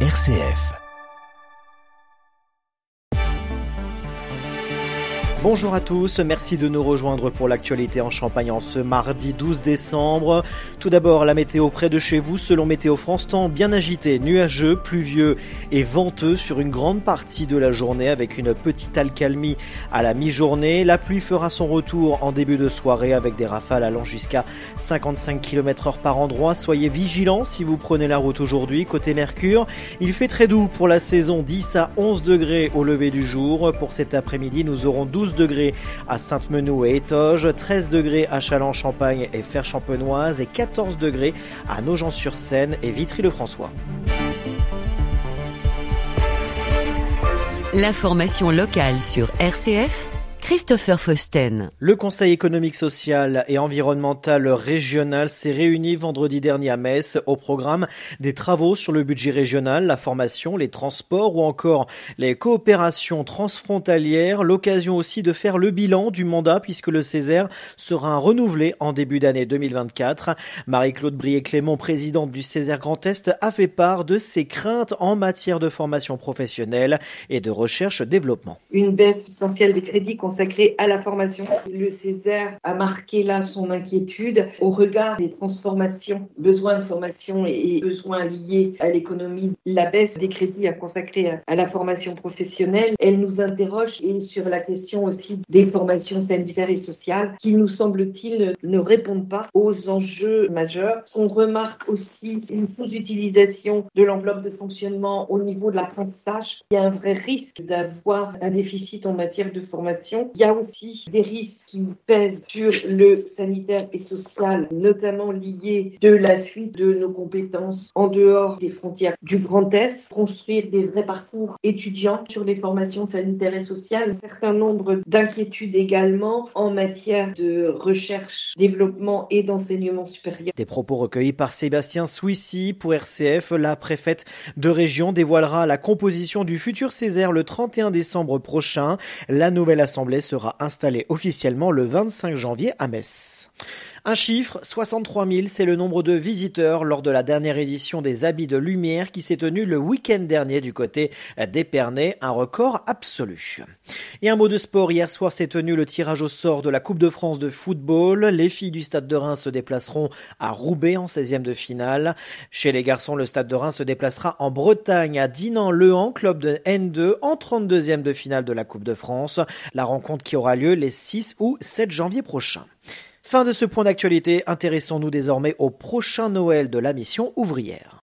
RCF. Bonjour à tous, merci de nous rejoindre pour l'actualité en Champagne en ce mardi 12 décembre. Tout d'abord, la météo près de chez vous, selon Météo France, temps bien agité, nuageux, pluvieux et venteux sur une grande partie de la journée avec une petite alcalmie à la mi-journée. La pluie fera son retour en début de soirée avec des rafales allant jusqu'à 55 km heure par endroit. Soyez vigilants si vous prenez la route aujourd'hui. Côté Mercure, il fait très doux pour la saison 10 à 11 degrés au lever du jour. Pour cet après-midi, nous aurons 12 degrés à Sainte-Menou et Étoges, 13 degrés à Châlons-Champagne et Fer-Champenoise et 14 degrés à Nogent-sur-Seine et Vitry-le-François. L'information locale sur RCF Christopher Fausten. Le Conseil économique, social et environnemental régional s'est réuni vendredi dernier à Metz au programme des travaux sur le budget régional, la formation, les transports ou encore les coopérations transfrontalières. L'occasion aussi de faire le bilan du mandat puisque le Césaire sera renouvelé en début d'année 2024. Marie-Claude Brier-Clément, présidente du Césaire Grand Est, a fait part de ses craintes en matière de formation professionnelle et de recherche-développement. Une baisse substantielle des crédits consacré à la formation. Le Césaire a marqué là son inquiétude au regard des transformations, besoins de formation et besoins liés à l'économie. La baisse des crédits à consacrer à la formation professionnelle, elle nous interroge et sur la question aussi des formations sanitaires et sociales qui nous semble-t-il ne répondent pas aux enjeux majeurs. On remarque aussi une sous-utilisation de l'enveloppe de fonctionnement au niveau de l'apprentissage. Il y a un vrai risque d'avoir un déficit en matière de formation il y a aussi des risques qui pèsent sur le sanitaire et social, notamment liés de la fuite de nos compétences en dehors des frontières du Grand Est, construire des vrais parcours étudiants sur les formations sanitaires et sociales, un certain nombre d'inquiétudes également en matière de recherche, développement et d'enseignement supérieur. Des propos recueillis par Sébastien Souissy pour RCF, la préfète de région dévoilera la composition du futur Césaire le 31 décembre prochain. La nouvelle assemblée sera installé officiellement le 25 janvier à Metz. Un chiffre, 63 000, c'est le nombre de visiteurs lors de la dernière édition des Habits de Lumière qui s'est tenue le week-end dernier du côté d'Épernay, un record absolu. Et un mot de sport, hier soir s'est tenu le tirage au sort de la Coupe de France de football. Les filles du Stade de Reims se déplaceront à Roubaix en 16e de finale. Chez les garçons, le Stade de Reims se déplacera en Bretagne à Dinan-Le-Han, club de N2, en 32e de finale de la Coupe de France. La rencontre qui aura lieu les 6 ou 7 janvier prochains. Fin de ce point d'actualité, intéressons-nous désormais au prochain Noël de la mission ouvrière.